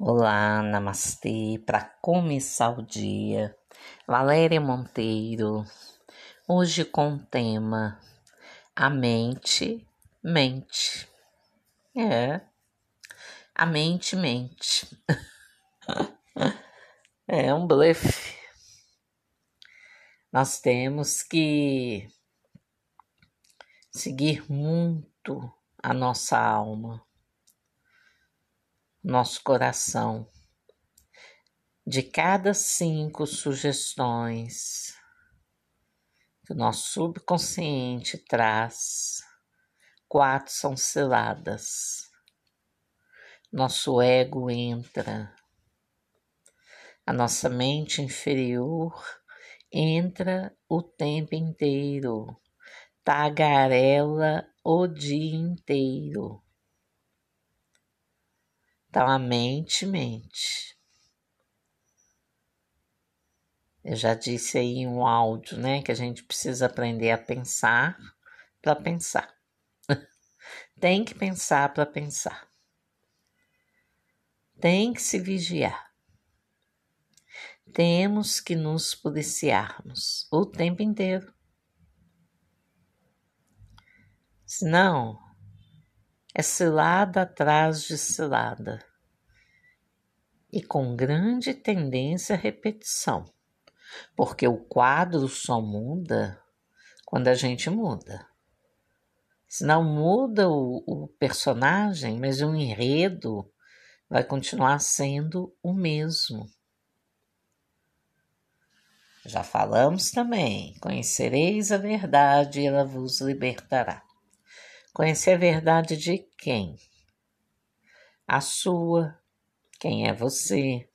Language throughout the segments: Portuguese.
Olá, namastê. Para começar o dia, Valéria Monteiro. Hoje com o tema A mente mente. É. A mente mente. é um blefe. Nós temos que seguir muito a nossa alma nosso coração. De cada cinco sugestões que o nosso subconsciente traz, quatro são seladas. Nosso ego entra, a nossa mente inferior entra o tempo inteiro, tagarela o dia inteiro então a mente mente. Eu já disse aí um áudio, né, que a gente precisa aprender a pensar para pensar. Tem que pensar para pensar. Tem que se vigiar. Temos que nos policiarmos o tempo inteiro. Senão, é cilada atrás de cilada e com grande tendência à repetição, porque o quadro só muda quando a gente muda. Se não muda o, o personagem, mas o enredo vai continuar sendo o mesmo. Já falamos também: conhecereis a verdade e ela vos libertará. Conhecer a verdade de quem? A sua. Quem é você?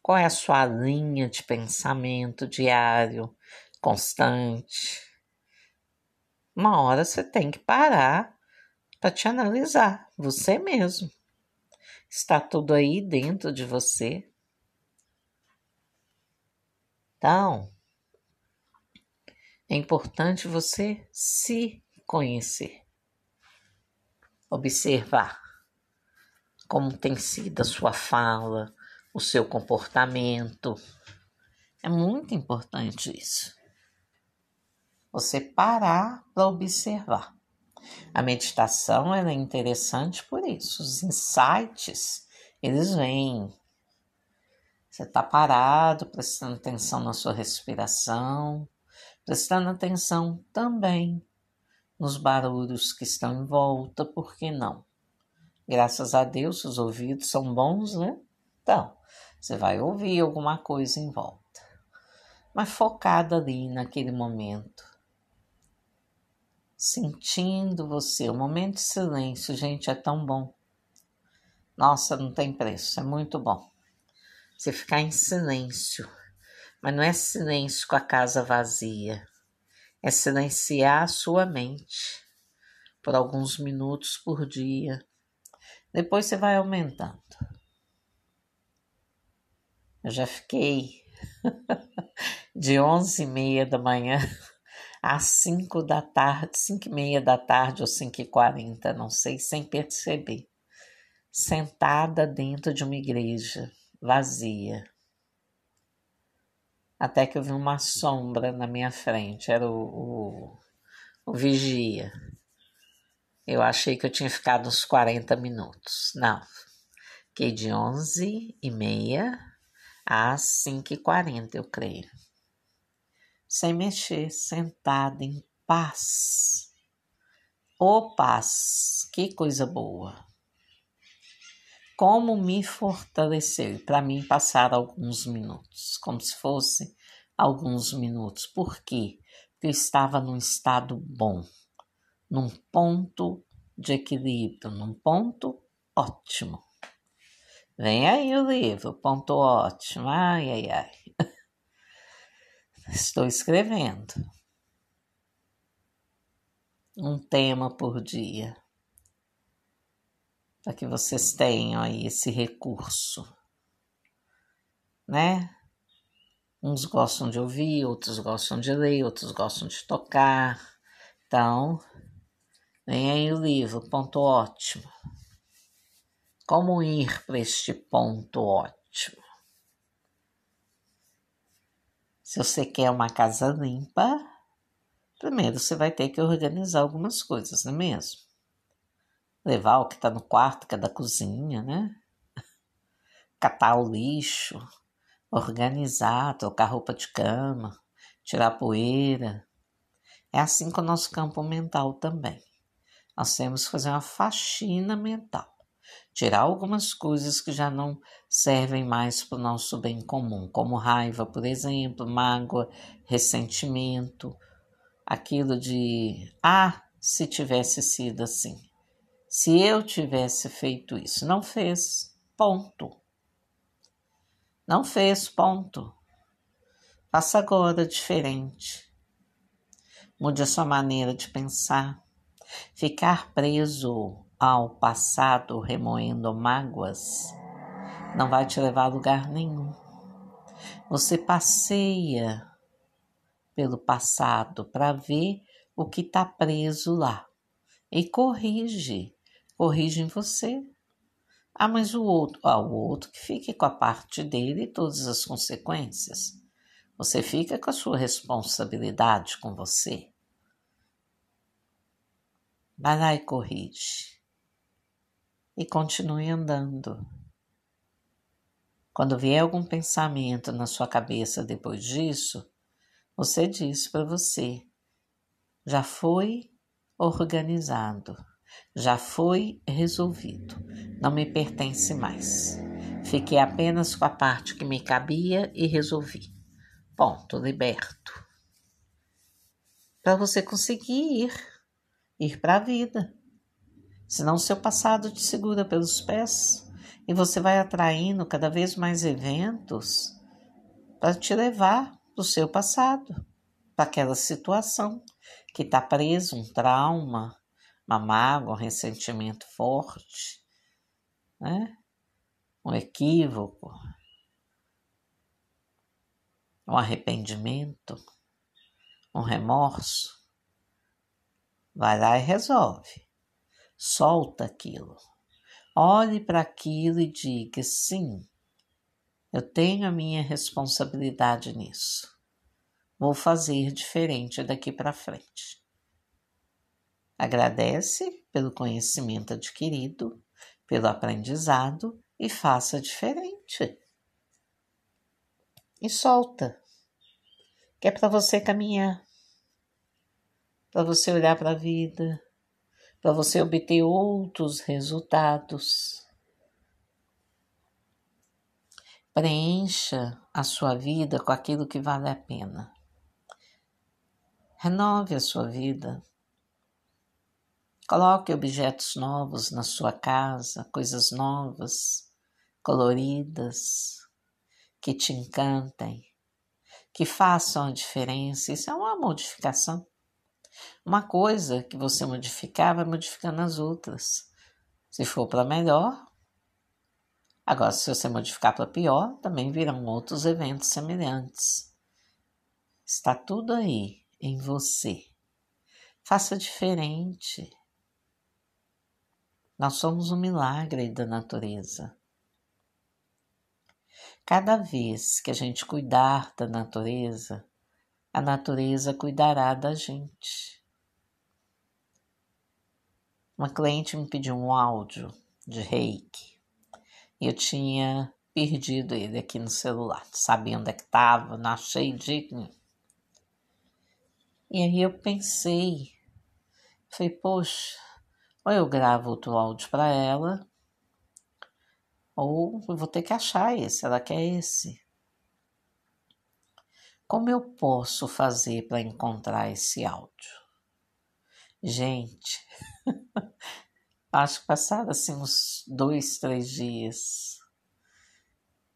Qual é a sua linha de pensamento diário, constante? Uma hora você tem que parar para te analisar, você mesmo. Está tudo aí dentro de você. Então, é importante você se conhecer, observar como tem sido a sua fala, o seu comportamento. É muito importante isso. Você parar para observar. A meditação é interessante por isso. Os insights, eles vêm. Você está parado, prestando atenção na sua respiração, prestando atenção também nos barulhos que estão em volta, por que não? Graças a Deus, os ouvidos são bons, né? Então, você vai ouvir alguma coisa em volta, mas focada ali naquele momento, sentindo você. O momento de silêncio, gente, é tão bom. Nossa, não tem preço, é muito bom. Você ficar em silêncio, mas não é silêncio com a casa vazia é silenciar a sua mente por alguns minutos por dia. Depois você vai aumentando. Eu já fiquei de onze e meia da manhã às cinco da tarde, cinco e meia da tarde ou cinco e quarenta, não sei, sem perceber, sentada dentro de uma igreja vazia até que eu vi uma sombra na minha frente, era o, o, o vigia. Eu achei que eu tinha ficado uns 40 minutos. Não, fiquei de 11 e meia às 5 e 40, eu creio. Sem mexer, sentada em paz. Ô paz, que coisa boa como me fortaleceu. Para mim passar alguns minutos, como se fosse alguns minutos. Por quê? Porque eu estava num estado bom, num ponto de equilíbrio, num ponto ótimo. Vem aí o livro, ponto ótimo. Ai, ai, ai. Estou escrevendo. Um tema por dia para que vocês tenham aí esse recurso, né? Uns gostam de ouvir, outros gostam de ler, outros gostam de tocar. Então, vem aí o livro, ponto ótimo. Como ir para este ponto ótimo? Se você quer uma casa limpa, primeiro você vai ter que organizar algumas coisas, não é mesmo? Levar o que está no quarto, que é da cozinha, né? Catar o lixo, organizar, trocar roupa de cama, tirar poeira. É assim com o nosso campo mental também. Nós temos que fazer uma faxina mental tirar algumas coisas que já não servem mais para o nosso bem comum, como raiva, por exemplo, mágoa, ressentimento, aquilo de ah, se tivesse sido assim, se eu tivesse feito isso, não fez, ponto. Não fez, ponto. Faça agora diferente. Mude a sua maneira de pensar. Ficar preso ao passado remoendo mágoas não vai te levar a lugar nenhum. Você passeia pelo passado para ver o que está preso lá e corrige, corrige em você. Ah, mas o outro, ah, o outro que fique com a parte dele e todas as consequências. Você fica com a sua responsabilidade com você. Vai lá e corrige e continue andando. Quando vier algum pensamento na sua cabeça depois disso, você diz para você: já foi organizado, já foi resolvido, não me pertence mais. Fiquei apenas com a parte que me cabia e resolvi. Ponto, liberto. Para você conseguir ir, ir para a vida senão seu passado te segura pelos pés e você vai atraindo cada vez mais eventos para te levar para o seu passado, para aquela situação que está preso, um trauma, uma mágoa, um ressentimento forte, né? um equívoco, um arrependimento, um remorso. Vai lá e resolve. Solta aquilo. Olhe para aquilo e diga: sim, eu tenho a minha responsabilidade nisso. Vou fazer diferente daqui para frente. Agradece pelo conhecimento adquirido, pelo aprendizado e faça diferente. E solta. Que é para você caminhar, para você olhar para a vida, para você obter outros resultados. Preencha a sua vida com aquilo que vale a pena. Renove a sua vida. Coloque objetos novos na sua casa, coisas novas, coloridas, que te encantem, que façam a diferença. Isso é uma modificação. Uma coisa que você modificar, vai modificando as outras. Se for para melhor, agora se você modificar para pior, também virão outros eventos semelhantes. Está tudo aí em você. Faça diferente. Nós somos um milagre da natureza. Cada vez que a gente cuidar da natureza, a natureza cuidará da gente. Uma cliente me pediu um áudio de reiki e eu tinha perdido ele aqui no celular. Sabia onde é que estava, não achei nenhum. E aí eu pensei, falei, poxa, ou eu gravo outro áudio para ela, ou eu vou ter que achar esse, ela quer esse. Como eu posso fazer para encontrar esse áudio? Gente, acho que passaram assim uns dois, três dias.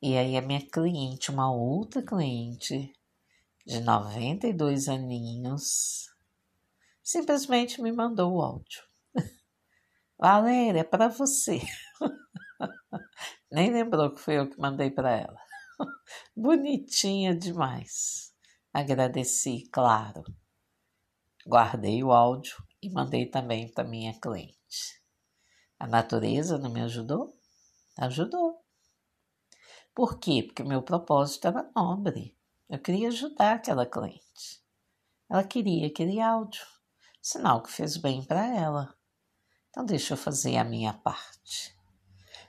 E aí a minha cliente, uma outra cliente de 92 aninhos, simplesmente me mandou o áudio. Valéria, é para você. Nem lembrou que foi eu que mandei para ela. Bonitinha demais. Agradeci, claro. Guardei o áudio e mandei também para minha cliente. A natureza não me ajudou? Ajudou. Por quê? Porque meu propósito era nobre. Eu queria ajudar aquela cliente. Ela queria aquele áudio, sinal que fez bem para ela. Então, deixa eu fazer a minha parte.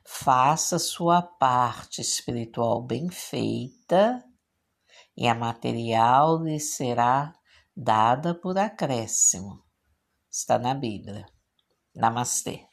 Faça sua parte espiritual bem feita e a material lhe será dada por acréscimo. Está na Bíblia. Namastê.